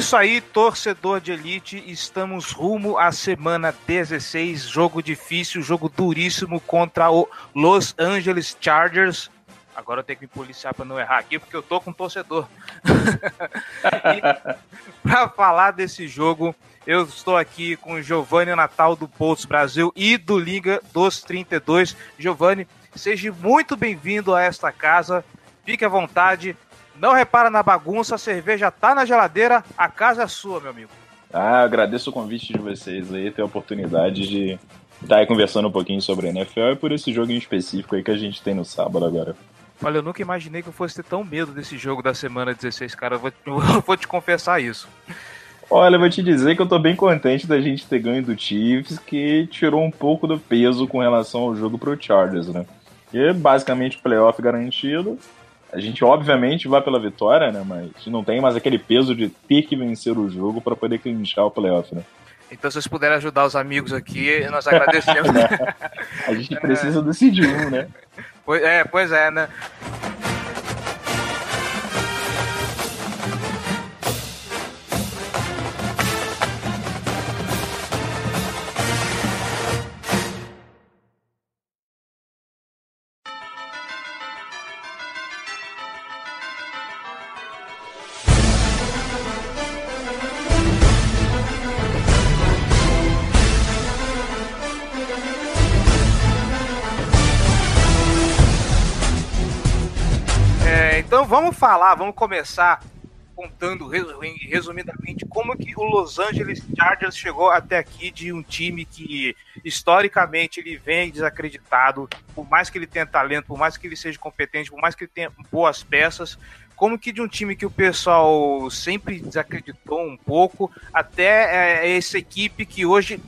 isso aí, torcedor de elite. Estamos rumo à semana 16. Jogo difícil, jogo duríssimo contra o Los Angeles Chargers. Agora eu tenho que me policiar para não errar aqui, porque eu tô com torcedor. para falar desse jogo, eu estou aqui com Giovanni Natal do Poutos Brasil e do Liga dos 32. Giovanni, seja muito bem-vindo a esta casa. Fique à vontade. Não repara na bagunça, a cerveja tá na geladeira, a casa é sua, meu amigo. Ah, agradeço o convite de vocês aí, ter a oportunidade de estar aí conversando um pouquinho sobre a NFL e por esse jogo em específico aí que a gente tem no sábado agora. Olha, eu nunca imaginei que eu fosse ter tão medo desse jogo da semana 16, cara. Eu vou, eu vou te confessar isso. Olha, eu vou te dizer que eu tô bem contente da gente ter ganho do Chiefs, que tirou um pouco do peso com relação ao jogo pro Chargers, né? E basicamente playoff garantido. A gente obviamente vai pela vitória, né? Mas não tem mais aquele peso de ter que vencer o jogo para poder clinchar o playoff, né? Então, se vocês puderem ajudar os amigos aqui, nós agradecemos. a gente precisa decidir um, né? Pois, é, pois é, né? Falar, vamos começar contando resumidamente como que o Los Angeles Chargers chegou até aqui de um time que historicamente ele vem desacreditado, por mais que ele tenha talento, por mais que ele seja competente, por mais que ele tenha boas peças, como que de um time que o pessoal sempre desacreditou um pouco, até é, essa equipe que hoje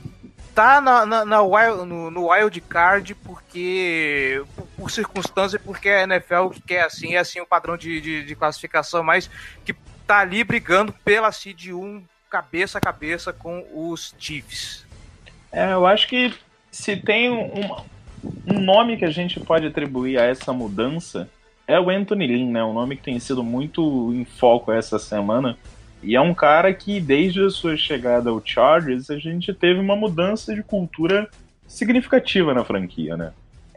tá na, na, na wild, no, no wild card porque por, circunstância porque a NFL quer assim é assim o padrão de, de, de, classificação mas que tá ali brigando pela seed 1 cabeça a cabeça com os Chiefs é, eu acho que se tem um, um nome que a gente pode atribuir a essa mudança é o Anthony Lynn, né? Um nome que tem sido muito em foco essa semana e é um cara que, desde a sua chegada ao Chargers, a gente teve uma mudança de cultura significativa na franquia, né?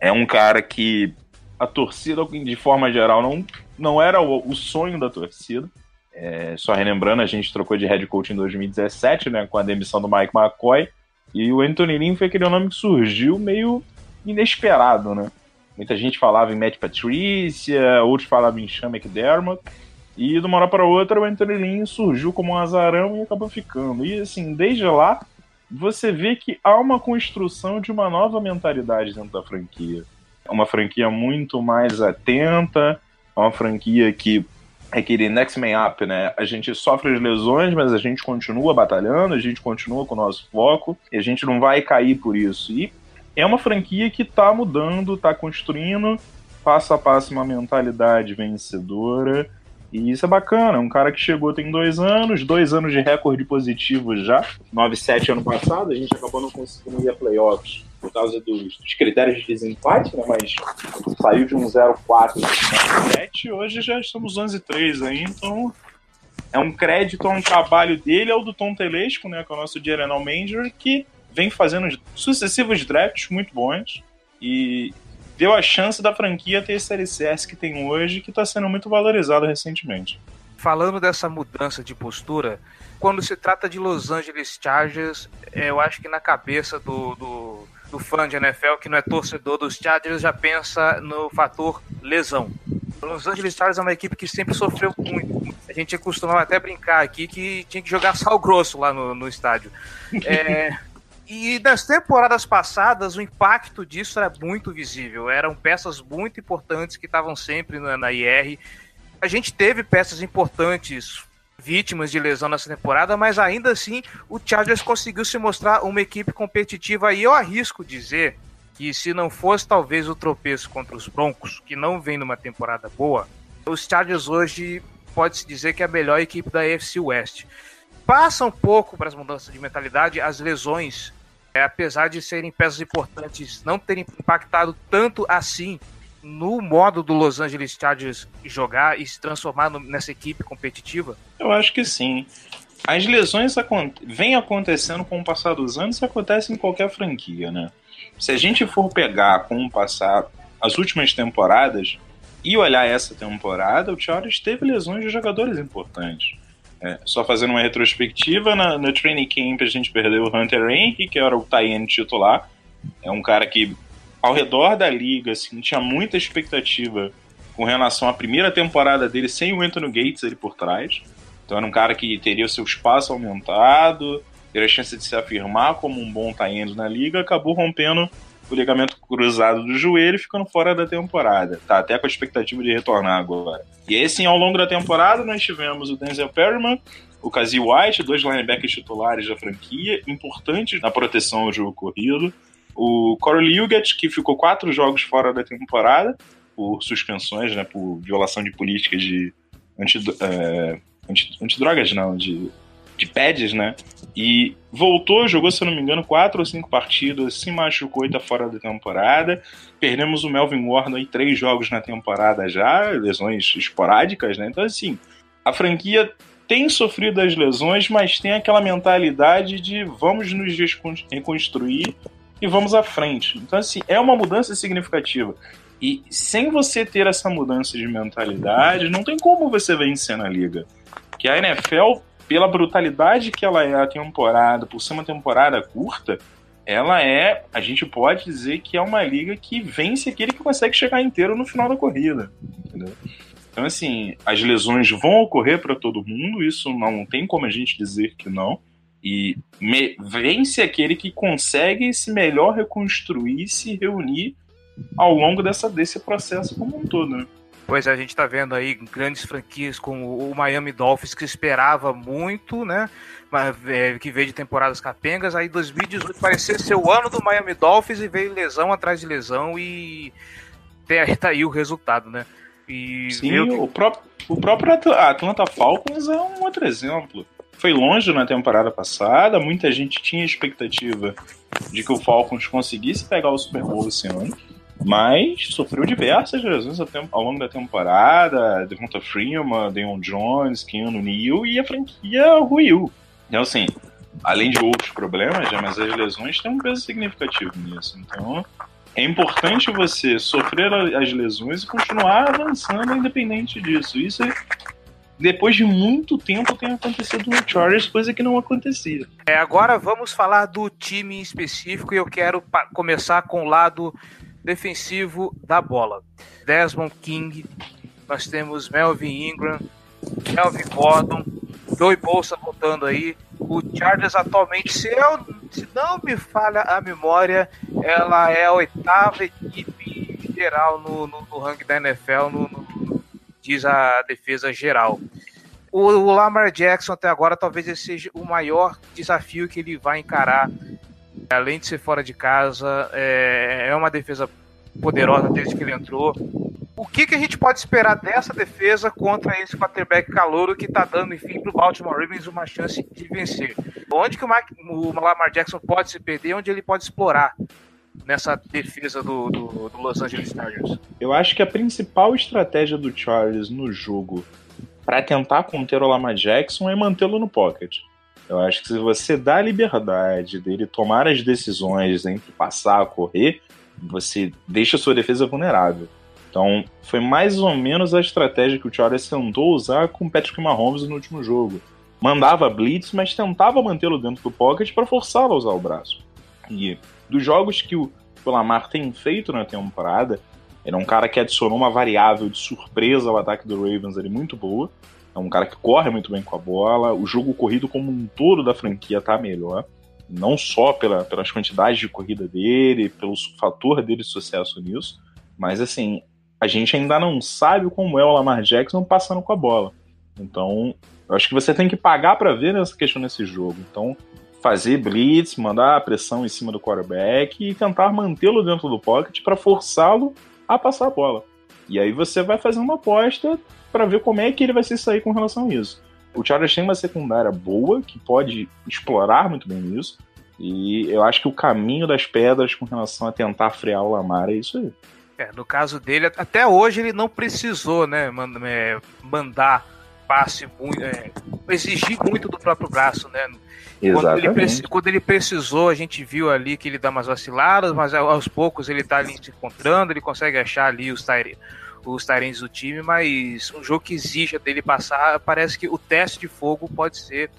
É um cara que a torcida, de forma geral, não, não era o, o sonho da torcida. É, só relembrando, a gente trocou de head coach em 2017, né, com a demissão do Mike McCoy, e o Anthony Lynn foi aquele nome que surgiu meio inesperado, né? Muita gente falava em Matt Patricia, outros falavam em Sean McDermott, e de uma hora para outra o Anthony Lynn surgiu como um azarão e acabou ficando. E assim, desde lá, você vê que há uma construção de uma nova mentalidade dentro da franquia. É uma franquia muito mais atenta, é uma franquia que é aquele next man up, né? A gente sofre as lesões, mas a gente continua batalhando, a gente continua com o nosso foco e a gente não vai cair por isso. E é uma franquia que está mudando, está construindo passo a passo uma mentalidade vencedora e isso é bacana, um cara que chegou tem dois anos, dois anos de recorde positivo já. 9-7 ano passado, a gente acabou não conseguindo ir a playoffs por causa dos, dos critérios de desempate, né? Mas saiu de um 0-4 7 hoje já estamos 11-3 aí, então é um crédito a um trabalho dele, ao do Tom Telesco, né? Que é o nosso General Manager, que vem fazendo sucessivos drafts muito bons. E deu a chance da franquia ter esse alicerce que tem hoje, que está sendo muito valorizado recentemente. Falando dessa mudança de postura, quando se trata de Los Angeles Chargers, é, eu acho que na cabeça do, do, do fã de NFL, que não é torcedor dos Chargers, já pensa no fator lesão. Los Angeles Chargers é uma equipe que sempre sofreu muito. A gente costumava até brincar aqui que tinha que jogar sal grosso lá no, no estádio. É, E nas temporadas passadas, o impacto disso era muito visível. Eram peças muito importantes que estavam sempre na, na IR. A gente teve peças importantes vítimas de lesão nessa temporada, mas ainda assim o Chargers conseguiu se mostrar uma equipe competitiva e eu arrisco dizer que se não fosse talvez o tropeço contra os Broncos, que não vem numa temporada boa, os Chargers hoje pode-se dizer que é a melhor equipe da AFC West. Passa um pouco para as mudanças de mentalidade, as lesões, é, apesar de serem peças importantes, não terem impactado tanto assim no modo do Los Angeles Chargers jogar e se transformar no, nessa equipe competitiva? Eu acho que sim. As lesões vêm acontecendo com o passar dos anos e acontecem em qualquer franquia, né? Se a gente for pegar com o passar as últimas temporadas e olhar essa temporada, o Chargers teve lesões de jogadores importantes. É, só fazendo uma retrospectiva, na, no training camp a gente perdeu o Hunter Henry, que era o tie titular. É um cara que ao redor da liga, assim, tinha muita expectativa com relação à primeira temporada dele sem o Anthony Gates ali por trás. Então era um cara que teria o seu espaço aumentado, teria a chance de se afirmar como um bom tie na liga, acabou rompendo o ligamento cruzado do joelho, ficando fora da temporada. Tá até com a expectativa de retornar agora. E aí, sim, ao longo da temporada, nós tivemos o Denzel Perryman, o Kazi White, dois linebackers titulares da franquia, importantes na proteção ao jogo corrido. O Corey Liuget, que ficou quatro jogos fora da temporada por suspensões, né, por violação de políticas de anti, é, anti, antidrogas, não, de, de pads, né? E voltou, jogou, se eu não me engano, quatro ou cinco partidas, se machucou e tá fora da temporada. Perdemos o Melvin Warner em três jogos na temporada já, lesões esporádicas, né? Então, assim, a franquia tem sofrido as lesões, mas tem aquela mentalidade de vamos nos reconstruir e vamos à frente. Então, assim, é uma mudança significativa. E sem você ter essa mudança de mentalidade, não tem como você vencer na liga. Que a NFL, pela brutalidade que ela é a temporada, por ser uma temporada curta, ela é, a gente pode dizer que é uma liga que vence aquele que consegue chegar inteiro no final da corrida. Entendeu? Então, assim, as lesões vão ocorrer para todo mundo, isso não tem como a gente dizer que não. E me, vence aquele que consegue se melhor reconstruir, se reunir ao longo dessa, desse processo como um todo. Né? Pois é, a gente está vendo aí grandes franquias como o Miami Dolphins, que esperava muito, né? Mas, é, que veio de temporadas capengas. Aí 2018 parecia ser o ano do Miami Dolphins e veio lesão atrás de lesão e tá aí o resultado, né? E Sim, o, próprio, o próprio Atlanta Falcons é um outro exemplo foi longe na temporada passada, muita gente tinha expectativa de que o Falcons conseguisse pegar o Super Bowl esse ano, mas sofreu diversas lesões ao longo da temporada, Devonta Freeman, Deion Jones, Keanu Neal, e a franquia ruiu. Então, assim, além de outros problemas, já, mas as lesões têm um peso significativo nisso. Então, é importante você sofrer as lesões e continuar avançando independente disso. Isso é depois de muito tempo tem acontecido no Chargers, coisa que não acontecia. É, agora vamos falar do time em específico e eu quero começar com o lado defensivo da bola. Desmond King, nós temos Melvin Ingram, Melvin Gordon, Joey Bolsa voltando aí. O Chargers atualmente, se, eu, se não me falha a memória, ela é a oitava equipe geral no, no, no ranking da NFL no, no diz a defesa geral. O, o Lamar Jackson até agora talvez seja o maior desafio que ele vai encarar. Além de ser fora de casa, é, é uma defesa poderosa desde que ele entrou. O que, que a gente pode esperar dessa defesa contra esse quarterback calouro que está dando, enfim, para o Baltimore Ravens uma chance de vencer? Onde que o, Mark, o Lamar Jackson pode se perder, onde ele pode explorar nessa defesa do, do, do, Los Angeles Chargers? Eu acho que a principal estratégia do Chargers no jogo para tentar conter o Lamar Jackson é mantê-lo no pocket. Eu acho que se você dá a liberdade dele tomar as decisões entre passar correr, você deixa a sua defesa vulnerável. Então, foi mais ou menos a estratégia que o Chargers tentou usar com o Patrick Mahomes no último jogo. Mandava blitz, mas tentava mantê-lo dentro do pocket para forçá-lo a usar o braço. E dos jogos que o, o Lamar tem feito na temporada, ele é um cara que adicionou uma variável de surpresa ao ataque do Ravens ali muito boa. É um cara que corre muito bem com a bola. O jogo corrido como um todo da franquia tá melhor. não só pela, pelas quantidades de corrida dele, pelo fator dele de sucesso nisso, mas assim, a gente ainda não sabe como é o Lamar Jackson passando com a bola. Então, eu acho que você tem que pagar para ver essa questão nesse jogo. Então, fazer blitz, mandar a pressão em cima do quarterback e tentar mantê-lo dentro do pocket para forçá-lo a passar a bola. E aí você vai fazer uma aposta para ver como é que ele vai se sair com relação a isso. O Chargers tem uma secundária boa que pode explorar muito bem isso. E eu acho que o caminho das pedras com relação a tentar frear o Lamar é isso aí. É, no caso dele, até hoje ele não precisou, né, é, mandar passe muito, é, exigir muito do próprio braço, né? Quando ele, quando ele, precisou, a gente viu ali que ele dá umas vaciladas, mas aos poucos ele tá ali se encontrando, ele consegue achar ali os Tyrants os Tyrants do time, mas um jogo que exija dele passar, parece que o teste de fogo pode ser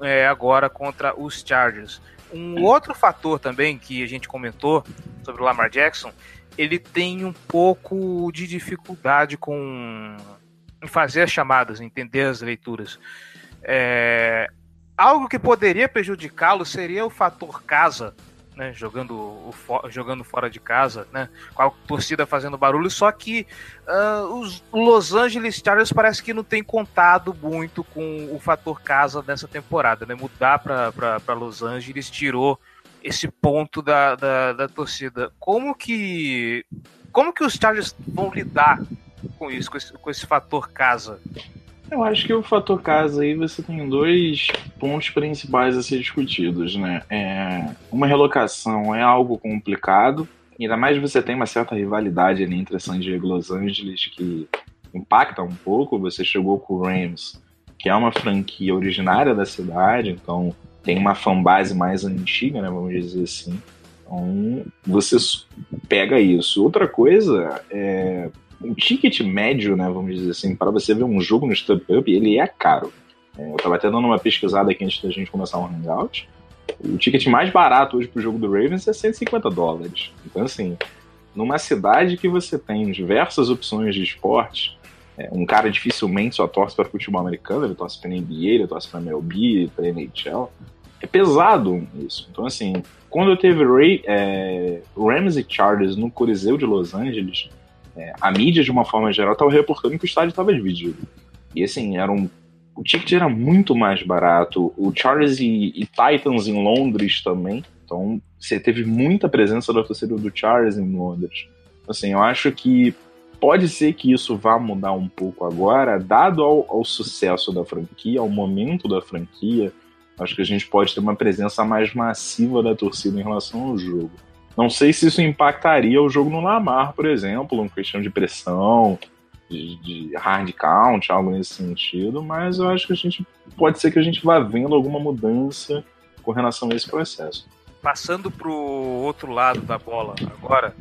é, agora contra os Chargers. Um outro fator também que a gente comentou sobre o Lamar Jackson, ele tem um pouco de dificuldade com fazer as chamadas, entender as leituras. É, algo que poderia prejudicá-lo seria o fator casa, né, jogando, jogando fora de casa, né, com a torcida fazendo barulho, só que uh, os Los Angeles Chargers parece que não tem contado muito com o fator casa nessa temporada, né, mudar para Los Angeles tirou esse ponto da, da, da, torcida. Como que como que os Chargers vão lidar com isso, com esse, com esse fator casa? Eu acho que o fator casa aí você tem dois pontos principais a ser discutidos, né? É, uma relocação é algo complicado, ainda mais você tem uma certa rivalidade ali entre San Diego e Los Angeles que impacta um pouco. Você chegou com o Rams, que é uma franquia originária da cidade, então tem uma fanbase mais antiga, né? Vamos dizer assim. Então você pega isso. Outra coisa é o ticket médio, né, vamos dizer assim, para você ver um jogo no StubHub, ele é caro. É, eu estava até dando uma pesquisada aqui antes da gente começar o Hangout. O ticket mais barato hoje para o jogo do Ravens é 150 dólares. Então, assim, numa cidade que você tem diversas opções de esporte, é, um cara dificilmente só torce para futebol americano, ele torce para NBA, ele torce para MLB, para NHL. É pesado isso. Então, assim, quando eu teve Ray, é, Rams e Chargers no Coliseu de Los Angeles, é, a mídia, de uma forma geral, estava reportando que o estádio estava dividido. E assim, era um, o ticket era muito mais barato. O Chargers e, e, Titans em Londres também. Então, você teve muita presença da torcida do Chargers em Londres. Assim, eu acho que pode ser que isso vá mudar um pouco agora, dado ao, ao sucesso da franquia, ao momento da franquia. Acho que a gente pode ter uma presença mais massiva da torcida em relação ao jogo. Não sei se isso impactaria o jogo no Lamar, por exemplo, em questão de pressão, de, de, hard count, algo nesse sentido, mas eu acho que a gente pode ser que a gente vá vendo alguma mudança com relação a esse processo. Passando para o outro lado da bola agora,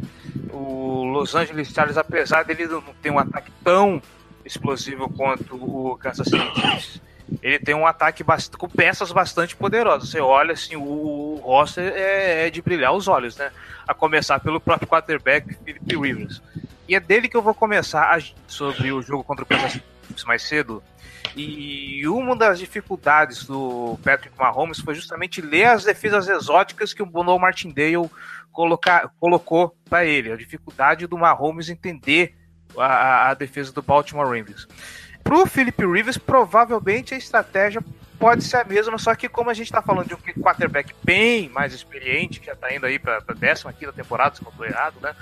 o Los Angeles Chargers, apesar dele não ter um ataque tão explosivo quanto o Kansas City ele tem um ataque com peças bastante poderosas. Você olha assim, o, o roster é, é, de brilhar os olhos, né? A começar pelo próprio quarterback Philip Rivers. E é dele que eu vou começar a, sobre o jogo contra o Kansas mais cedo. E uma das dificuldades do Patrick Mahomes foi justamente ler as defesas exóticas que o Bono Martindale colocar, colocou para ele. A dificuldade do Mahomes entender a, a defesa do Baltimore Ravens. Pro Philip Rivers, provavelmente a estratégia pode ser a mesma, só que como a gente está falando de um quarterback bem mais experiente, que já está indo aí para a décima quinta temporada, se não estou errado, né?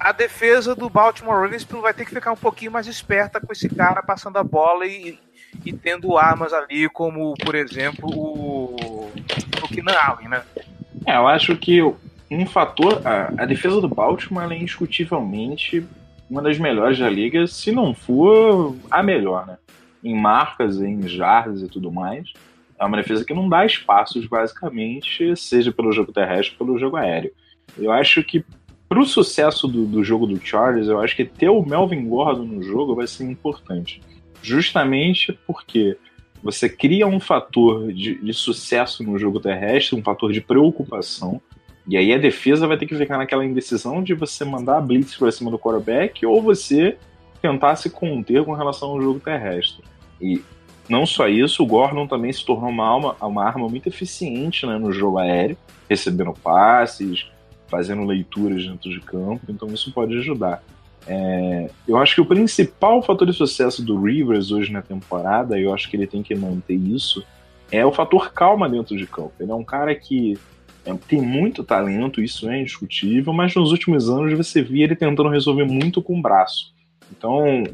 A defesa do Baltimore Ravens vai ter que ficar um pouquinho mais esperta com esse cara passando a bola e, e tendo armas ali, como, por exemplo, o, o Keenan Allen, né? É, eu acho que um fator, a, a defesa do Baltimore é indiscutivelmente uma das melhores da liga, se não for a melhor, né? Em marcas, em jardas e tudo mais. É uma defesa que não dá espaços, basicamente, seja pelo jogo terrestre pelo jogo aéreo. Eu acho que para o sucesso do, do, jogo do Chargers, eu acho que ter o Melvin Gordon no jogo vai ser importante. Justamente porque você cria um fator de, de sucesso no jogo terrestre, um fator de preocupação, e aí a defesa vai ter que ficar naquela indecisão de você mandar a blitz para cima do quarterback ou você tentar se conter com relação ao jogo terrestre. E Não só isso, o Gordon também se tornou uma, alma, uma arma muito eficiente né, no jogo aéreo, recebendo passes, fazendo leituras dentro de campo, então isso pode ajudar. É, eu acho que o principal fator de sucesso do Rivers hoje na temporada, eu acho que ele tem que manter isso, é o fator calma dentro de campo. Ele é um cara que tem muito talento, isso é indiscutível, mas nos últimos anos você via ele tentando resolver muito com o braço. Então,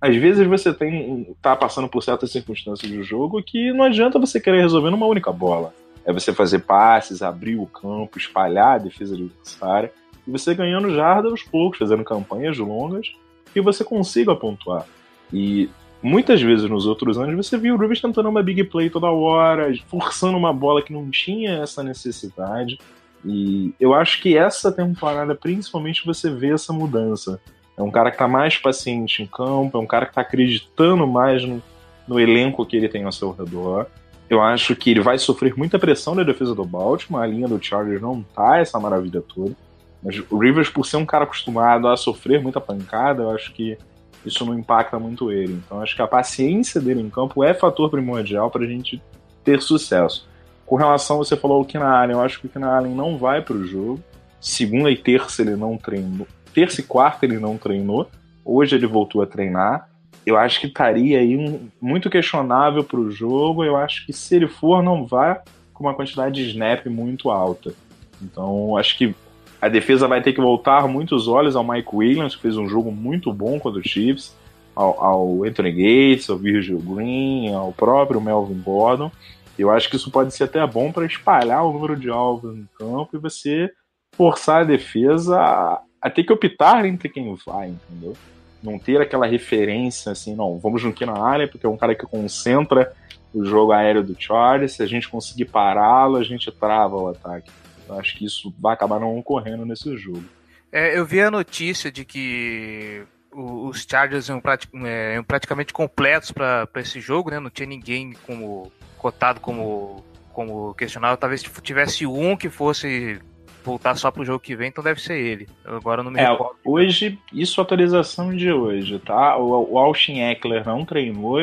às vezes você tem tá passando por certas circunstâncias do jogo que não adianta você querer resolver numa única bola. É você fazer passes, abrir o campo, espalhar a defesa adversária, e você ganhando jarda aos poucos, fazendo campanhas longas, que você consiga pontuar. E muitas vezes nos outros anos você viu o Rivers tentando uma big play toda hora, forçando uma bola que não tinha essa necessidade. E eu acho que essa temporada, principalmente, você vê essa mudança. É um cara que está mais paciente em campo, é um cara que está acreditando mais no, no, elenco que ele tem ao seu redor. Eu acho que ele vai sofrer muita pressão na defesa do Baltimore, a linha do Chargers não tá essa maravilha toda. Mas o Rivers, por ser um cara acostumado a sofrer muita pancada, eu acho que isso não impacta muito ele. Então acho que a paciência dele em campo é fator primordial para a gente ter sucesso. Com relação, você falou ao Keenan Allen, eu acho que o Keenan Allen não vai para o jogo. Segunda e terça ele não treinou. Terça e quarta ele não treinou. Hoje ele voltou a treinar. Eu acho que estaria aí um, muito questionável para o jogo. Eu acho que se ele for, não vai com uma quantidade de snap muito alta. Então, acho que a defesa vai ter que voltar muitos olhos ao Mike Williams, que fez um jogo muito bom contra o Chiefs, ao, ao Anthony Gates, ao Virgil Green, ao próprio Melvin Gordon. Eu acho que isso pode ser até bom para espalhar o número de alvos no campo e você forçar a defesa a, a, ter que optar entre quem vai, entendeu? Não ter aquela referência assim, não, vamos juntar na área, porque é um cara que concentra o jogo aéreo do Charles, se a gente conseguir pará-lo, a gente trava o ataque. Eu acho que isso vai acabar não ocorrendo nesse jogo. É, eu vi a notícia de que os Chargers iam, é, praticamente completos para esse jogo, né? Não tinha ninguém como cotado como, como questionável. Talvez tivesse um que fosse voltar só pro jogo que vem, então deve ser ele. Agora não me é, recordo. Hoje, isso atualização de hoje, tá? O, o Austin Eckler não treinou.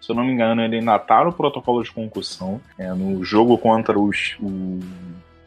Se eu não me engano, ele ainda tá no protocolo de concussão. É, no jogo contra os, o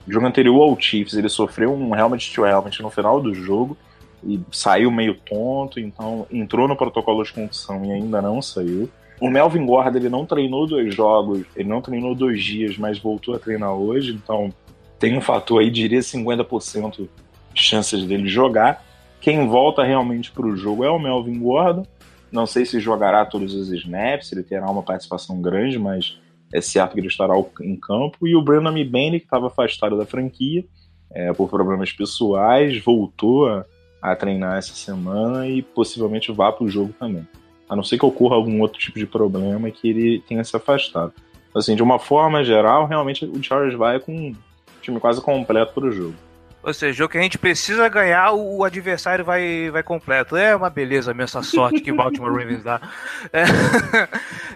o jogo anterior ao Chiefs, ele sofreu um helmet to helmet no final do jogo e saiu meio tonto, então entrou no protocolo de concussão e ainda não saiu. O Melvin Gordon ele não treinou dois jogos, ele não treinou dois dias, mas voltou a treinar hoje, então tem um fator aí, diria 50% de chances dele jogar. Quem volta realmente para o jogo é o Melvin Gordon. Não sei se jogará todos os snaps, ele terá uma participação grande, mas é que ele estará em campo. E o Brandon Mibane, que estava afastado da franquia é, por problemas pessoais, voltou a, a, treinar essa semana e possivelmente vá para o jogo também. A não ser que ocorra algum outro tipo de problema que ele tenha se afastado. Assim, de uma forma geral, realmente o Chargers vai com um time quase completo para o jogo. Ou seja, jogo que a gente precisa ganhar, o adversário vai, vai completo. É uma beleza mesmo essa sorte que o Baltimore Ravens dá. É.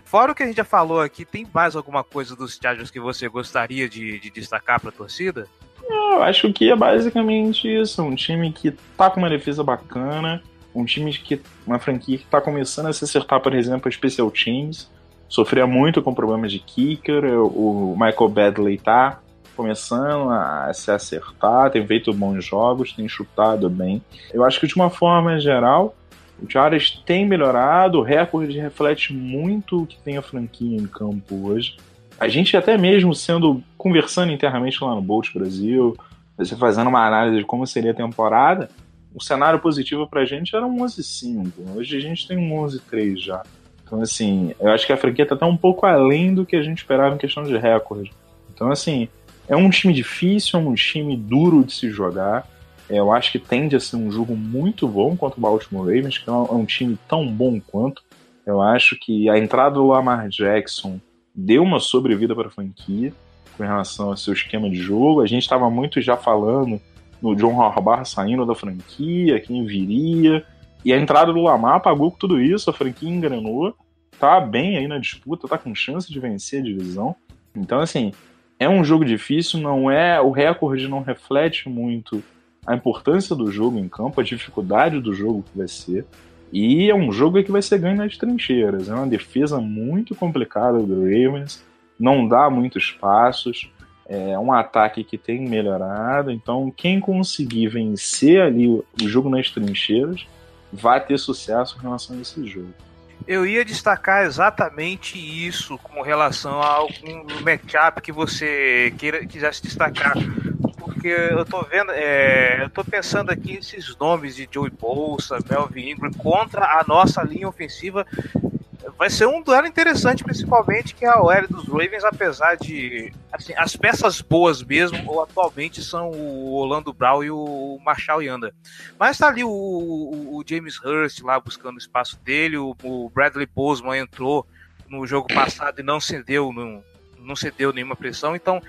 Fora o que a gente já falou aqui, tem mais alguma coisa dos Chargers que você gostaria de, de destacar para a torcida? Eu acho que é basicamente isso. Um time que tá com uma defesa bacana, um time que. uma franquia que tá começando a se acertar, por exemplo, a Special Teams. Sofria muito com problemas de kicker, o Michael Badley tá começando a se acertar, tem feito bons jogos, tem chutado bem. Eu acho que de uma forma geral, o Chargers tem melhorado, o recorde reflete muito o que tem a franquia em campo hoje. A gente até mesmo sendo conversando internamente lá no Bolt Brasil, você fazendo uma análise de como seria a temporada, o cenário positivo pra gente era um 11-5. Hoje a gente tem um 11-3 já. Então, assim, eu acho que a franquia tá até um pouco além do que a gente esperava em questão de recorde. Então, assim, é um time difícil, é um time duro de se jogar. É, eu acho que tende a ser um jogo muito bom contra o Baltimore Ravens, que é um é time tão bom quanto. Eu acho que a entrada do Lamar Jackson deu uma sobrevida para a franquia com relação ao seu esquema de jogo. A gente estava muito já falando no John Harbaugh saindo da franquia, quem viria. E a entrada do Lamar apagou com tudo isso, a franquia engrenou, tá bem aí na disputa, tá com chance de vencer a divisão. Então, assim, é um jogo difícil, não é. O recorde não reflete muito a importância do jogo em campo, a dificuldade do jogo que vai ser. E é um jogo que vai ser ganho nas trincheiras. É uma defesa muito complicada do Ravens, não dá muitos passos, é um ataque que tem melhorado. Então, quem conseguir vencer ali o jogo nas trincheiras vai ter sucesso em relação a esse jogo. Eu ia destacar exatamente isso com relação a algum matchup que você queira, quisesse destacar. Porque eu tô vendo, é, eu tô pensando aqui esses nomes de Joey Bolsa, Melvin Ingram contra a nossa linha ofensiva vai ser um duelo interessante, principalmente que a OL dos Ravens, apesar de assim, as peças boas mesmo, atualmente são o Orlando Brown e o Marshall Yanda. Mas tá ali o, o, o James Hurst lá buscando o espaço dele, o, o, Bradley Boseman entrou no jogo passado e não cedeu, não, não cedeu nenhuma pressão, então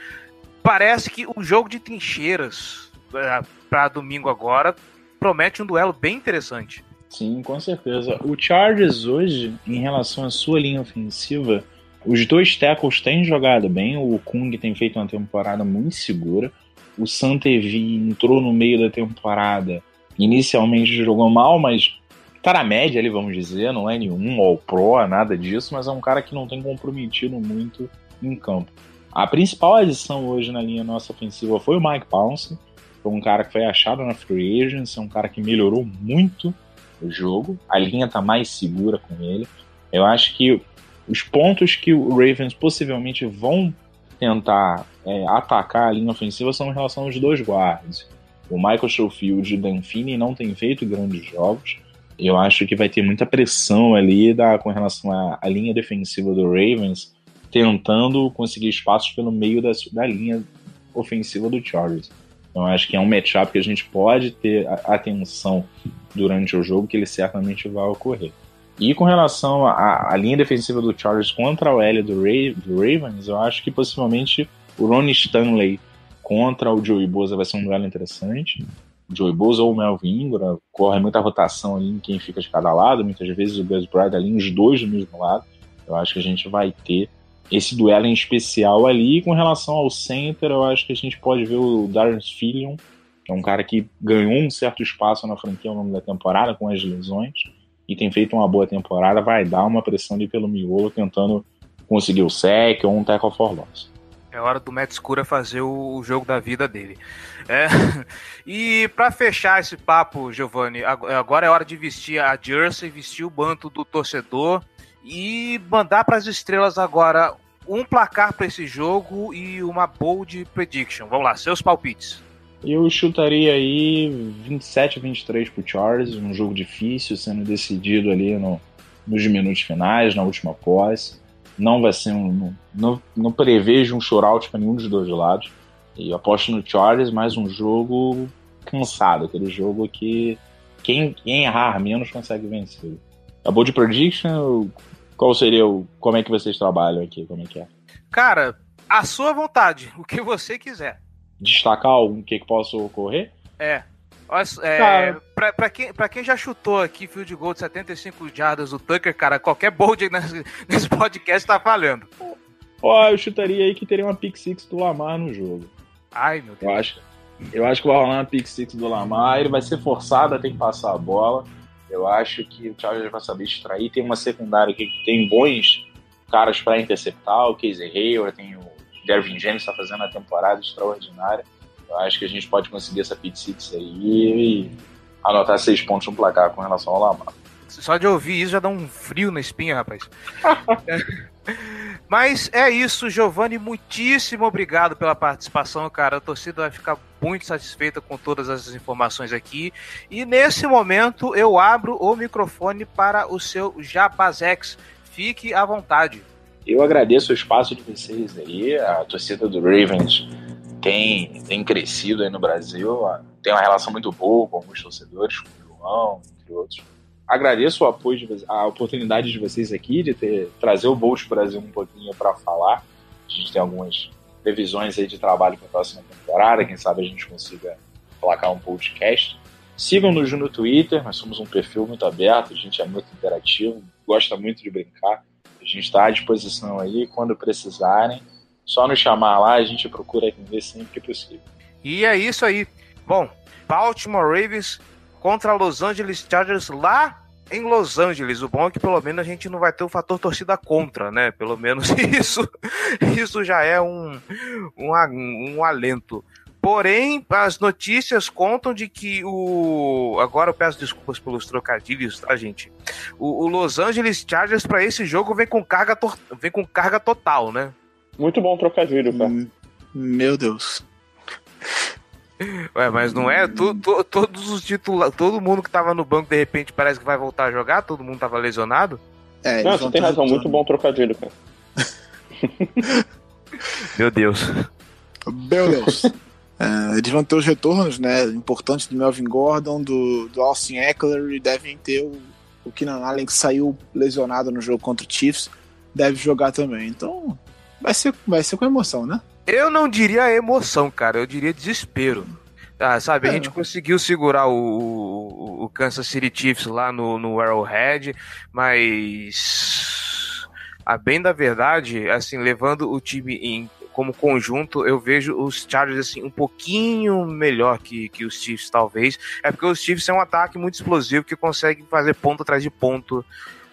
parece que o jogo de trincheiras é, para domingo agora promete um duelo bem interessante. Sim, com certeza. O Chargers hoje, em relação à sua linha ofensiva, os dois tackles têm jogado bem. O Kung tem feito uma temporada muito segura. O Santevi entrou no meio da temporada. Inicialmente jogou mal, mas tá na média ali, vamos dizer. Não é nenhum all pro, nada disso, mas é um cara que não tem comprometido muito em campo. A principal adição hoje na linha nossa ofensiva foi o Mike Pounce. Foi um cara que foi achado na free agency, é um cara que melhorou muito o jogo, a linha está mais segura com ele. Eu acho que os pontos que o Ravens possivelmente vão tentar é, atacar a linha ofensiva são em relação aos dois guardas. O Michael Schofield e o Dan Finney não têm feito grandes jogos. Eu acho que vai ter muita pressão ali da, com relação à, à linha defensiva do Ravens, tentando conseguir espaços pelo meio da, da linha ofensiva do Chargers. Então acho que é um matchup que a gente pode ter atenção durante o jogo, que ele certamente vai ocorrer. E com relação à, à linha defensiva do Chargers contra o L do, Ra do Ravens, eu acho que possivelmente o Ronnie Stanley contra o Joey Bosa vai ser um duelo interessante. Joey Bosa ou o Melvin Ingram, corre muita rotação ali em quem fica de cada lado, muitas vezes o Gus Bryant ali, os dois do mesmo lado. Eu acho que a gente vai ter esse duelo em especial ali. Com relação ao center, eu acho que a gente pode ver o Darius Fillion, que é um cara que ganhou um certo espaço na franquia ao longo da temporada com as lesões e tem feito uma boa temporada, vai dar uma pressão ali pelo miolo tentando conseguir o sec ou um tackle for loss. É hora do Matt Scura fazer o jogo da vida dele. É. E para fechar esse papo, Giovanni, agora é hora de vestir a jersey, vestir o banto do torcedor e mandar para as estrelas agora um placar para esse jogo e uma bold prediction. Vamos lá, seus palpites. Eu chutaria aí 27 a 23 pro Charles, um jogo difícil, sendo decidido ali no, nos minutos finais, na última posse. Não vai ser um. Não, não prevejo um shootout para nenhum dos dois lados. E aposto no Charles, mais um jogo cansado, aquele jogo que quem, quem errar menos consegue vencer. A bold prediction, qual seria o. Como é que vocês trabalham aqui? Como é que é? Cara, a sua vontade, o que você quiser. Destacar algum que, que possa ocorrer? É. É, pra, pra, quem, pra quem já chutou aqui field goal de 75 jardas do Tucker, cara, qualquer bold nesse, nesse podcast tá falhando. Ó, eu chutaria aí que teria uma pick six do Lamar no jogo. Ai, meu Deus. Eu acho, eu acho que vai rolar uma pick six do Lamar, ele vai ser forçado a ter que passar a bola. Eu acho que o Chargers vai saber extrair. Tem uma secundária que tem bons caras para interceptar. O Casey Hayward, tem o Dervin James está fazendo uma temporada extraordinária. Eu acho que a gente pode conseguir essa pit six aí e anotar seis pontos no placar com relação ao Lamar. Só de ouvir isso já dá um frio na espinha, rapaz. Mas é isso, Giovanni. Muitíssimo obrigado pela participação, cara. A torcida vai ficar muito satisfeita com todas essas informações aqui. E nesse momento eu abro o microfone para o seu Jabazex. Fique à vontade. Eu agradeço o espaço de vocês aí. A torcida do Ravens tem, tem crescido aí no Brasil. Tem uma relação muito boa com alguns torcedores, com o João, entre outros agradeço o apoio, de, a oportunidade de vocês aqui de ter trazer o Bolt Brasil um pouquinho para falar. A gente tem algumas previsões aí de trabalho para a próxima temporada. Quem sabe a gente consiga placar um podcast. Sigam-nos no Twitter, nós somos um perfil muito aberto, a gente é muito interativo, gosta muito de brincar. A gente está à disposição aí quando precisarem. Só nos chamar lá, a gente procura atender sempre que possível. E é isso aí. Bom, Baltimore Ravens contra Los Angeles Chargers lá em Los Angeles. O bom é que pelo menos a gente não vai ter o fator torcida contra, né? Pelo menos isso, isso já é um, um, um alento. Porém, as notícias contam de que o. Agora eu peço desculpas pelos trocadilhos, tá, gente? O, o Los Angeles Chargers para esse jogo vem com carga, to... vem com carga total, né? Muito bom trocadilho, cara. Hum, meu Deus. Ué, mas não é? Tu, tu, todos os titulares, todo mundo que tava no banco de repente parece que vai voltar a jogar? Todo mundo tava lesionado? É, não, você tem razão, muito bom trocadilho, cara. Meu Deus. Meu Deus. É, eles vão ter os retornos né, importantes do Melvin Gordon, do, do Austin Eckler e devem ter o, o Keenan Allen que saiu lesionado no jogo contra o Chiefs, deve jogar também. Então vai ser, vai ser com emoção, né? Eu não diria emoção, cara, eu diria desespero. Ah, sabe, é. a gente conseguiu segurar o, o, o, Kansas City Chiefs lá no, no Arrowhead, mas a bem da verdade, assim, levando o time em como conjunto, eu vejo os Chargers assim um pouquinho melhor que, que os Chiefs, talvez. É porque os Chiefs é um ataque muito explosivo que consegue fazer ponto atrás de ponto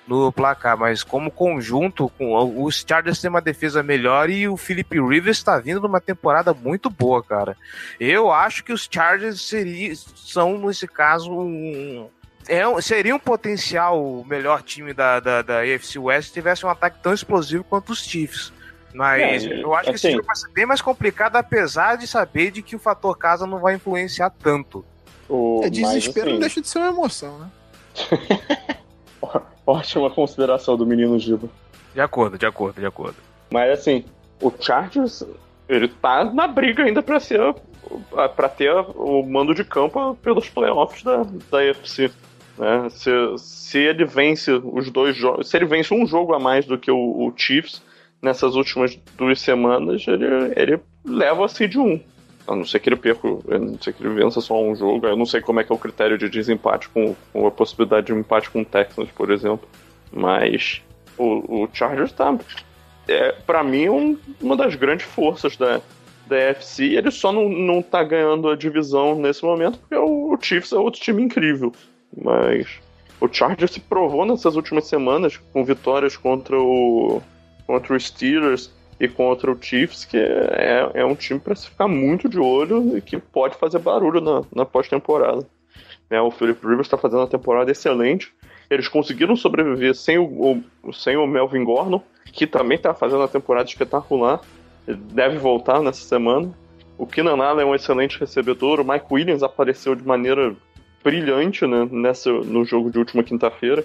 no placar, mas como conjunto, com os Chargers têm uma defesa melhor e o Philip Rivers está vindo numa temporada muito boa, cara. Eu acho que os Chargers seria, são, nesse caso, um, é seria um potencial melhor time da, da, da AFC West se tivesse um ataque tão explosivo quanto os Chiefs. Mas é, eu acho que esse assim- jogo vai ser bem mais complicado, apesar de saber de que o fator casa não vai influenciar tanto. O, é desespero assim... não deixa de ser uma emoção, né? Ótima consideração do menino Giba. De acordo, de acordo, de acordo. Mas assim, o Chargers, ele tá na briga ainda pra ser para ter o mando de campo pelos playoffs da, da UFC. Né? Se, se ele vence os dois jogos, se ele vence um jogo a mais do que o, o Chiefs, nessas últimas duas semanas, ele, ele leva a seed 1. A não ser que ele perca, a não ser que ele vença só um jogo. Eu não sei como é que é o critério de desempate com, com a possibilidade de um empate com o Texans, por exemplo. Mas o, o Chargers tá, é, para mim, um, uma das grandes forças da, da FC. Ele só não, não tá ganhando a divisão nesse momento porque o, o Chiefs é outro time incrível. Mas o Chargers se provou nessas últimas semanas com vitórias contra o contra os Steelers e contra o Chiefs, que é, é um time para se ficar muito de olho e que pode fazer barulho na, na pós-temporada. Né, o Philip Rivers está fazendo uma temporada excelente. Eles conseguiram sobreviver sem o, o sem o Melvin Gordon, que também está fazendo uma temporada espetacular. Deve voltar nessa semana. O Keenan Allen é um excelente recebedor. O Mike Williams apareceu de maneira brilhante né, nessa, no jogo de última quinta-feira.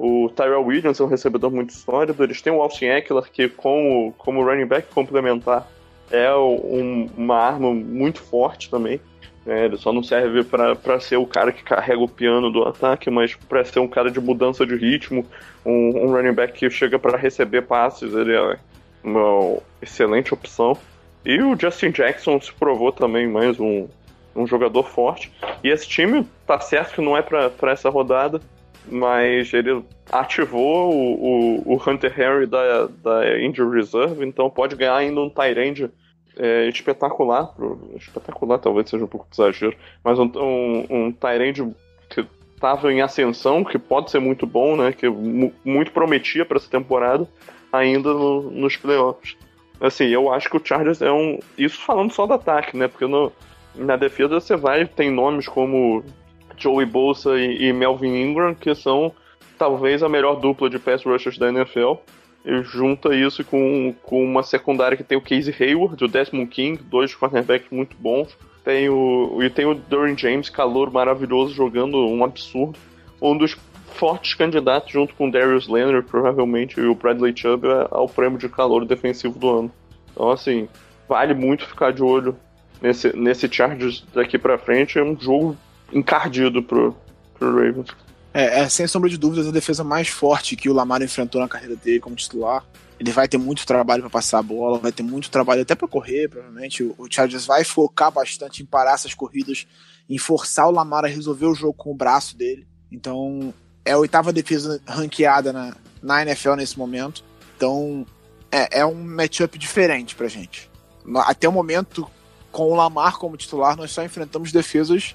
O Tyrell Williams é um recebedor muito sólido. Eles têm o Austin Eckler, que como, como running back complementar é um, uma arma muito forte também. É, ele só não serve para ser o cara que carrega o piano do ataque, mas para ser um cara de mudança de ritmo, um, um running back que chega para receber passes, ele é uma excelente opção. E o Justin Jackson se provou também mais um, um jogador forte. E esse time, tá certo que não é para essa rodada, mas ele ativou o, o, o Hunter Henry da, da Injury Reserve, então pode ganhar ainda um Tyrande é, espetacular, espetacular talvez seja um pouco de exagero, mas um, um, um Tyrande que estava em ascensão, que pode ser muito bom, né, que muito prometia para essa temporada, ainda no, nos playoffs. Assim, eu acho que o Chargers é um. Isso falando só do ataque, né? Porque no, na defesa você vai, tem nomes como Joey Bolsa e, e Melvin Ingram, que são talvez a melhor dupla de pass rushers da NFL. E junta isso com, com uma secundária que tem o Casey Hayward, o Desmond King, dois cornerbacks muito bons. Tem o, e tem o Dorian James, calor maravilhoso, jogando um absurdo. Um dos fortes candidatos, junto com o Darius Leonard, provavelmente, e o Bradley Chubb, ao prêmio de calor defensivo do ano. Então, assim, vale muito ficar de olho nesse, nesse Chargers daqui para frente. É um jogo encardido pro, pro Ravens. É, é, sem sombra de dúvidas, a defesa mais forte que o Lamar enfrentou na carreira dele como titular. Ele vai ter muito trabalho para passar a bola, vai ter muito trabalho até para correr, provavelmente. O, o Chargers vai focar bastante em parar essas corridas, em forçar o Lamar a resolver o jogo com o braço dele. Então, é a oitava defesa ranqueada na, na NFL nesse momento. Então, é, é um matchup diferente pra gente. Até o momento, com o Lamar como titular, nós só enfrentamos defesas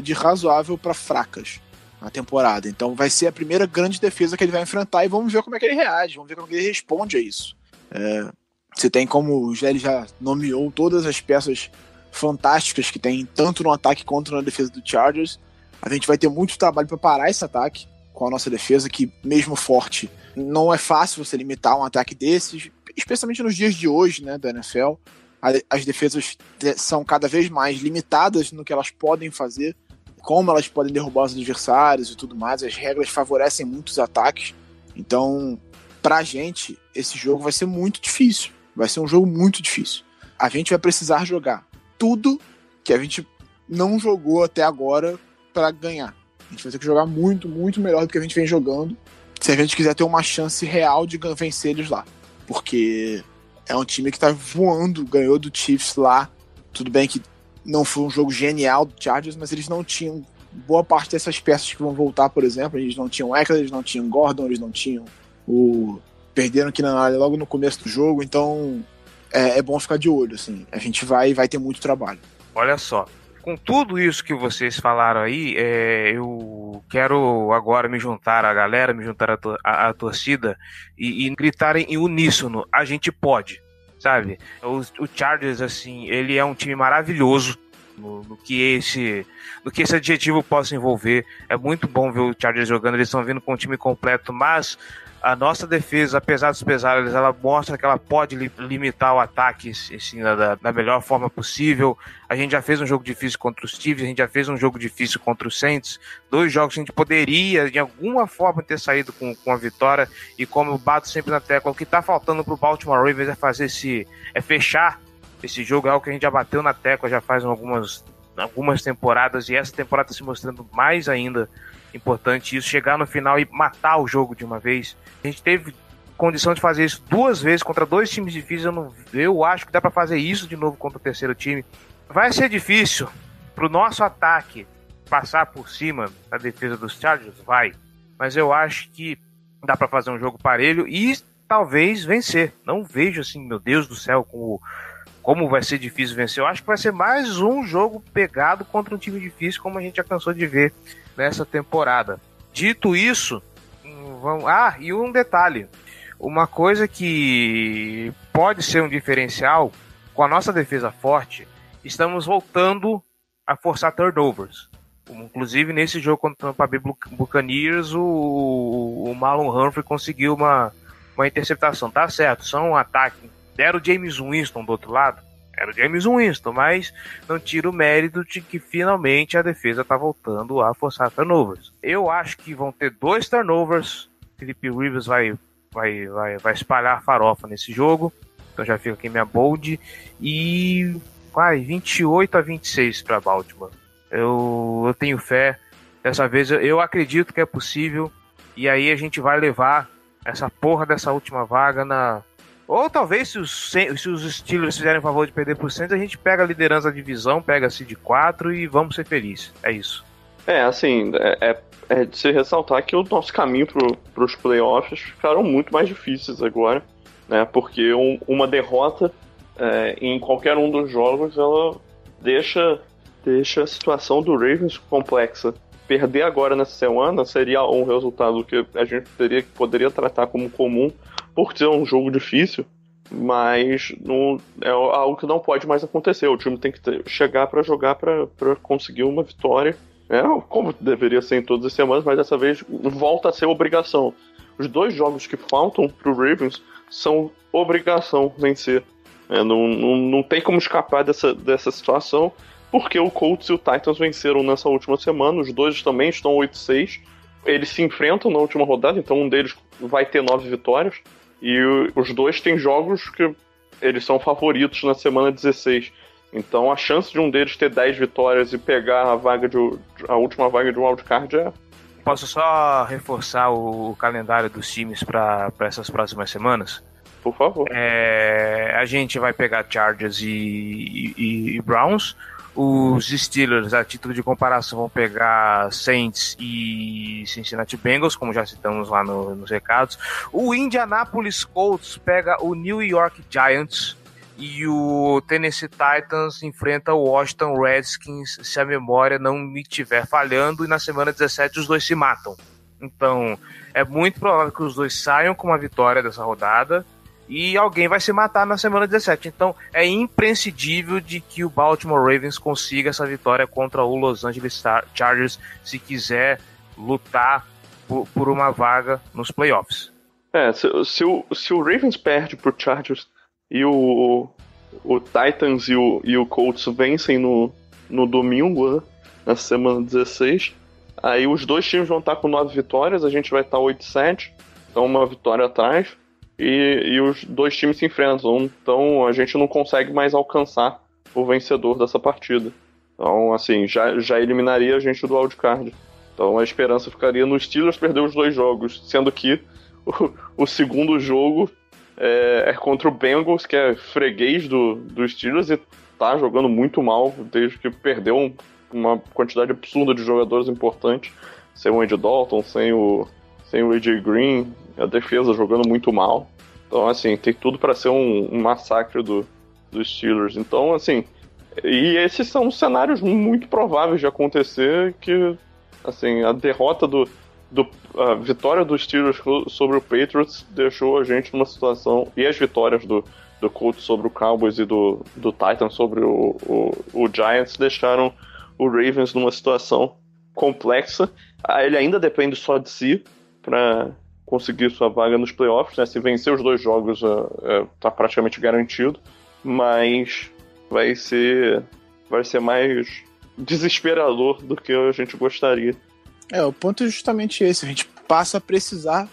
de razoável para fracas. na temporada. Então vai ser a primeira grande defesa que ele vai enfrentar e vamos ver como é que ele reage, vamos ver como é ele responde a isso. É, você tem como o Gelli já nomeou todas as peças fantásticas que tem, tanto no ataque quanto na defesa do Chargers. A gente vai ter muito trabalho para parar esse ataque com a nossa defesa, que mesmo forte, não é fácil você limitar um ataque desses, especialmente nos dias de hoje, né, da NFL. As defesas são cada vez mais limitadas no que elas podem fazer, como elas podem derrubar os adversários e tudo mais. As regras favorecem muitos ataques. Então, pra gente, esse jogo vai ser muito difícil. Vai ser um jogo muito difícil. A gente vai precisar jogar tudo que a gente não jogou até agora para ganhar. A gente vai ter que jogar muito, muito melhor do que a gente vem jogando se a gente quiser ter uma chance real de vencer eles lá. Porque é um time que tá voando, ganhou do Chiefs lá. Tudo bem que não foi um jogo genial do Chargers, mas eles não tinham boa parte dessas peças que vão voltar, por exemplo. Eles não tinham Eckler, eles não tinham Gordon, eles não tinham o. Perderam aqui na área logo no começo do jogo, então é, é bom ficar de olho, assim. A gente vai, vai ter muito trabalho. Olha só, com tudo isso que vocês falaram aí, é, eu quero agora me juntar à galera, me juntar à, to à, à torcida e, e gritarem em uníssono: a gente pode, sabe? O, o Chargers, assim, ele é um time maravilhoso. No, no, que esse no que esse adjetivo possa envolver. É muito bom ver o Chargers jogando, eles estão vindo com um time completo, mas a nossa defesa, apesar dos pesares, ela mostra que ela pode limitar o ataque assim, da, da, melhor forma possível. A gente já fez um jogo difícil contra os Chiefs, a gente já fez um jogo difícil contra os Saints. Dois jogos que a gente poderia, de alguma forma, ter saído com, com a vitória. E como eu bato sempre na tecla, o que está faltando para o Baltimore Ravens é fazer esse. é fechar esse jogo. É algo que a gente já bateu na tecla já faz algumas, algumas temporadas. E essa temporada está se mostrando mais ainda importante isso, chegar no final e matar o jogo de uma vez. A gente teve condição de fazer isso duas vezes contra dois times difíceis. Eu, não, eu acho que dá para fazer isso de novo contra o terceiro time. Vai ser difícil pro nosso ataque passar por cima da defesa dos Chargers? Vai. Mas eu acho que dá para fazer um jogo parelho e talvez vencer. Não vejo assim, meu Deus do céu, como, como vai ser difícil vencer. Eu acho que vai ser mais um jogo pegado contra um time difícil, como a gente já cansou de ver nessa temporada. Dito isso, vamos... ah, e um detalhe. Uma coisa que pode ser um diferencial com a nossa defesa forte, estamos voltando a forçar turnovers. Inclusive nesse jogo contra o Tampa Bay Buccaneers, o, o Marlon Humphrey conseguiu uma, uma interceptação. Tá certo, são um ataque. Deram o James Winston do outro lado era o James Winston, mas não tira o mérito de que finalmente a defesa está voltando a forçar turnovers. Eu acho que vão ter dois turnovers. Felipe Rivers vai, vai, vai, vai espalhar farofa nesse jogo. Então já fica aqui minha bold. E vai, 28 a 26 para Baltimore. Eu, eu tenho fé. Dessa vez eu, eu acredito que é possível. E aí a gente vai levar essa porra dessa última vaga na, ou talvez, se os, se os Steelers fizerem o favor de perder por cento, a gente pega a liderança da divisão, pega a de 4 e vamos ser felizes. É isso. É, assim, é, é, é de se ressaltar que o nosso caminho para os playoffs ficaram muito mais difíceis agora, né? Porque um, uma derrota é, em qualquer um dos jogos, ela deixa, deixa a situação do Ravens complexa. Perder agora nessa semana seria um resultado que a gente teria, poderia tratar como comum, por ser um jogo difícil, mas não, é algo que não pode mais acontecer. O time tem que ter, chegar para jogar para conseguir uma vitória. É como deveria ser em todas as semanas, mas dessa vez volta a ser obrigação. Os dois jogos que faltam para o Ravens são obrigação vencer. É, não, não, não tem como escapar dessa, dessa situação, porque o Colts e o Titans venceram nessa última semana. Os dois também estão 8-6. Eles se enfrentam na última rodada, então um deles vai ter nove vitórias. E os dois têm jogos que eles são favoritos na semana 16. Então a chance de um deles ter 10 vitórias e pegar a vaga de a última vaga de wildcard é. Posso só reforçar o calendário dos times para essas próximas semanas? Por favor. É, a gente vai pegar Chargers e, e, e Browns. Os Steelers, a título de comparação, vão pegar Saints e Cincinnati Bengals, como já citamos lá no, nos recados. O Indianapolis Colts pega o New York Giants. e o Tennessee Titans enfrenta o Washington Redskins, se a memória não me estiver falhando, e na semana 17 os dois se matam. Então, é muito provável que os dois saiam com uma vitória dessa rodada e alguém vai se matar na semana 17. Então, é imprescindível de que o Baltimore Ravens consiga essa vitória contra o Los Angeles Chargers se quiser lutar por, por uma vaga nos playoffs. É, se, se, o, se o Ravens perde pro Chargers e o, o Titans e o, e o Colts vencem no, no domingo, né, na semana 16, aí os dois times vão estar com nove vitórias, a gente vai estar 8-7, então uma vitória atrás, e, e os dois times se enfrentam, então a gente não consegue mais alcançar o vencedor dessa partida. Então, assim, já, já eliminaria a gente do wildcard. Então a esperança ficaria nos Steelers perder os dois jogos, sendo que o, o segundo jogo é, é, contra o Bengals, que é freguês do, do Steelers e tá jogando muito mal desde que perdeu um, uma quantidade absurda de jogadores importantes. Sem o Andy Dalton, sem o, sem o AJ Green, a defesa jogando muito mal. Então, assim, tem tudo para ser um, um massacre do, dos Steelers. Então, assim, e esses são cenários muito prováveis de acontecer que, assim, a derrota do, do, a vitória dos Steelers sobre o Patriots deixou a gente numa situação. E as vitórias do, do Colts sobre o Cowboys e do, do Titans sobre o, o, o Giants deixaram o Ravens numa situação complexa. Ah, ele ainda depende só de si para conseguir sua vaga nos playoffs. Né? Se vencer os dois jogos, está é, praticamente garantido. Mas vai ser, vai ser mais desesperador do que a gente gostaria. É, o ponto é justamente esse. A gente passa a precisar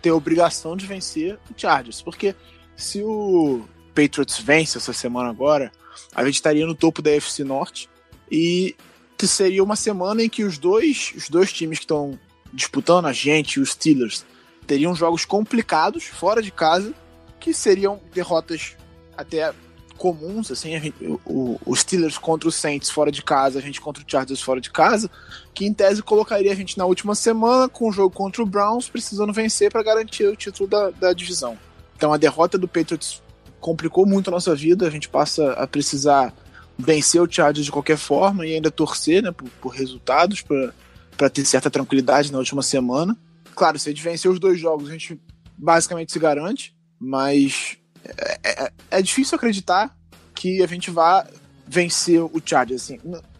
ter a obrigação de vencer o Chargers. Porque se o Patriots vence essa semana agora, a gente estaria no topo da FC Norte. E seria uma semana em que os dois, os dois times que estão disputando, a gente e os Steelers, teriam jogos complicados fora de casa, que seriam derrotas até comuns, assim, gente, o, o, Steelers contra o Saints fora de casa, a gente contra o Chargers fora de casa, que em tese colocaria a gente na última semana com o jogo contra o Browns, precisando vencer para garantir o título da, da divisão. Então a derrota do Patriots complicou muito a nossa vida, a gente passa a precisar vencer o Chargers de qualquer forma e ainda torcer né, por, por resultados para ter certa tranquilidade na última semana. Claro, se a gente vencer os dois jogos, a gente basicamente se garante, mas é, é, é, difícil acreditar que a gente vá vencer o Chargers. Assim.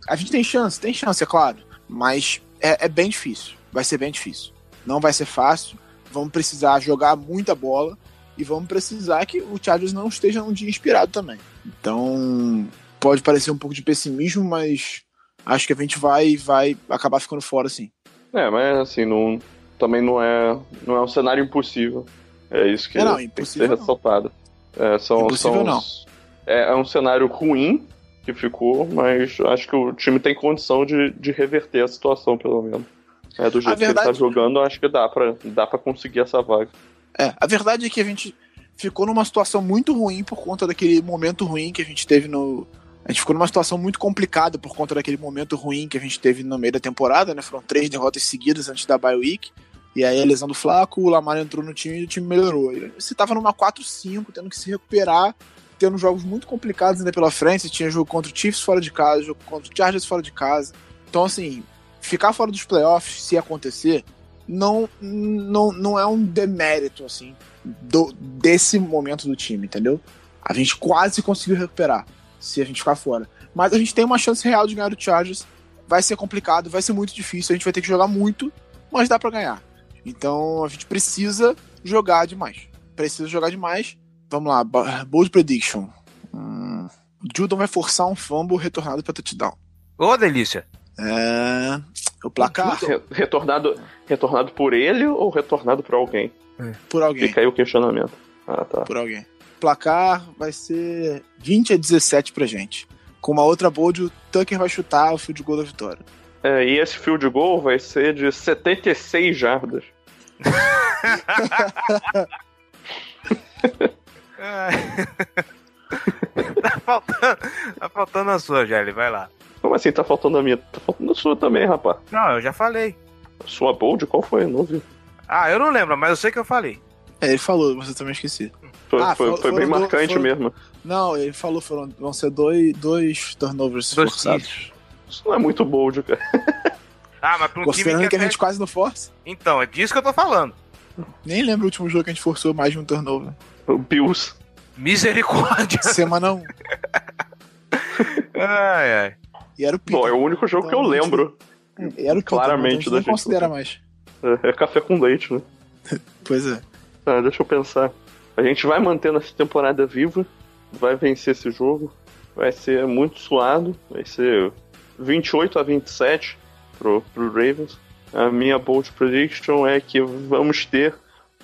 A gente tem chance, tem chance, é claro, mas é, é bem difícil. Vai ser bem difícil. Não vai ser fácil. Vamos precisar jogar muita bola e vamos precisar que o Chargers não esteja num dia inspirado também. Então, pode parecer um pouco de pessimismo, mas acho que a gente vai vai acabar ficando fora sim. É, mas assim, não, também não é, não é um cenário impossível. É isso que é, não, tem que ser ressaltado. É, são, Impossível são, não. É, é, um cenário ruim que ficou, mas acho que o time tem condição de, de reverter a situação, pelo menos. É, do jeito verdade... que ele tá jogando, acho que dá pra, dá pra conseguir essa vaga. É, a verdade é que a gente ficou numa situação muito ruim por conta daquele momento ruim que a gente teve no. A gente ficou numa situação muito complicada por conta daquele momento ruim que a gente teve no meio da temporada, né? Foram três derrotas seguidas antes da bye week. E aí a lesão do Flaco, o Lamar entrou no time e o time melhorou. Você tava numa 4-5, tendo que se recuperar, tendo jogos muito complicados ainda pela frente. Você tinha jogo contra o Chiefs fora de casa, jogo contra o Chargers fora de casa. Então, assim, ficar fora dos playoffs, se acontecer, não, não, não é um demérito, assim, do, desse momento do time, entendeu? A gente quase conseguiu recuperar se a gente ficar fora. Mas a gente tem uma chance real de ganhar o Chargers. Vai ser complicado, vai ser muito difícil, a gente vai ter que jogar muito, mas dá para ganhar. Então a gente precisa jogar demais. Precisa jogar demais. Vamos lá, bold prediction. Hum, Judon vai forçar um fumble retornado para touchdown. Ô, oh, delícia! É, o placar. Retornado, retornado por ele ou retornado por alguém? É. Por alguém. Fica aí o questionamento. Ah, tá. Por alguém. Placar vai ser 20 a 17 pra gente. Com uma outra bold, o Tucker vai chutar o field goal da vitória. É, e esse field goal vai ser de 76 jardas. tá, faltando, tá faltando a sua, Gelli, vai lá. Como assim tá faltando a minha? Tá faltando a sua também, rapaz. Não, eu já falei. Sua bold? Qual foi? Não vi. Ah, eu não lembro, mas eu sei que eu falei. É, ele falou, você também esqueci. Foi, Ah, foi, for- foi bem foram do- marcante foram- mesmo. Não, ele falou foram, vão ser dois, dois turnovers Dois forçados. Isso não é muito bold, cara. Ah, mas pra um time Considerando que, que a até- gente quase não força. Então, é disso que eu tô falando. Nem lembro o último jogo que a gente forçou mais de um turnover. O Bills. Misericórdia. Semana 1. ai, ai. E era o Bom, é Peter. o único jogo que eu Então, lembro. E era o Peter, claramente então a gente da gente. considera mais. É, é café com leite, né? Pois é. Ah, deixa eu pensar. A gente vai manter essa temporada viva, vai vencer esse jogo, vai ser muito suado, vai ser 28 a 27 pro, pro Ravens. A minha bold prediction é que vamos ter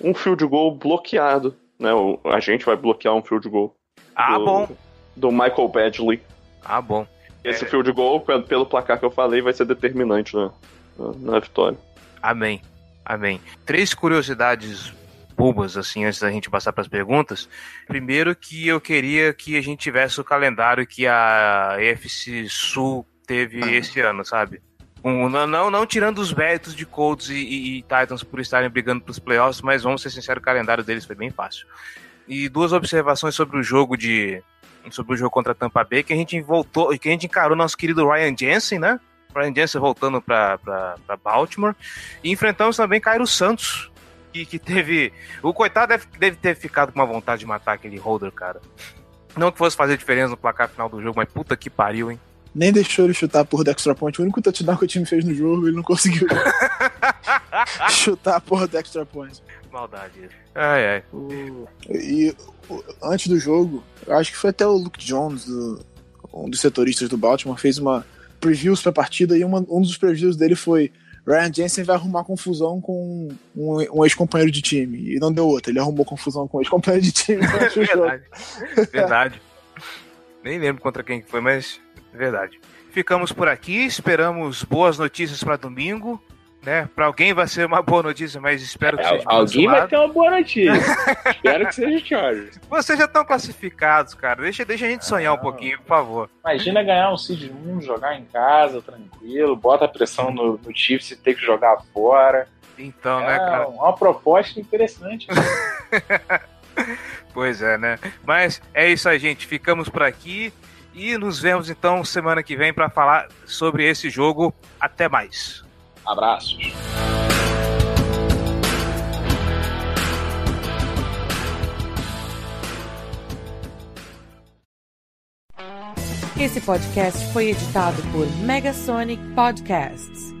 um field goal bloqueado, né? A gente vai bloquear um field goal Ah, do, bom. do Michael Badgley. Ah, bom. Esse field goal, pelo pelo placar que eu falei, vai ser determinante na, na, na vitória. Amém. Amém. Três curiosidades bobas, assim, antes da gente passar para as perguntas. Primeiro, que eu queria que a gente tivesse o calendário que a EFC Sul teve esse ano, sabe? Um, não, não, não tirando os méritos de Colts e, e- e Titans por estarem brigando para os playoffs, mas vamos ser sinceros, o calendário deles foi bem fácil. E duas observações sobre o jogo de sobre o jogo contra a Tampa Bay, que a gente voltou, que a gente encarou nosso querido Ryan Jensen, né? Ryan Jensen voltando para Baltimore. E enfrentamos também Cairo Santos, que, que teve. O coitado deve, deve ter ficado com uma vontade de matar aquele holder, cara. Não que fosse fazer diferença no placar final do jogo, mas puta que pariu, hein? Nem deixou ele chutar por do extra point. O único touchdown que o time fez no jogo, ele não conseguiu chutar a porra do extra point. Maldade. Ai, ai. E o- antes do jogo, eu acho que foi até o Luke Jones, do- um dos setoristas do Baltimore, fez uma previews pra partida e uma- um dos previews dele foi Ryan Jensen vai arrumar confusão com um, um ex-companheiro de time. E não deu outra, ele arrumou confusão com um ex-companheiro de time o. Verdade. Verdade. Nem lembro contra quem que foi, mas verdade. Ficamos por aqui, esperamos boas notícias para domingo. Né? Para alguém vai ser uma boa notícia, mas espero que Al- seja É, Alguém vai ter uma boa notícia. Espero que seja Chargers. Vocês já estão classificados, cara. Deixa, deixa a gente sonhar um Não. pouquinho, por favor. Imagina ganhar um Seed 1, jogar em casa, tranquilo, bota a pressão no, no Chiefs e ter que jogar fora. Então, é né, cara? uma proposta interessante. Pois é, né? Mas é isso aí, gente. Ficamos por aqui e nos vemos então semana que vem para falar sobre esse jogo. Até mais. Abraços. Esse podcast foi editado por Megasonic Podcasts.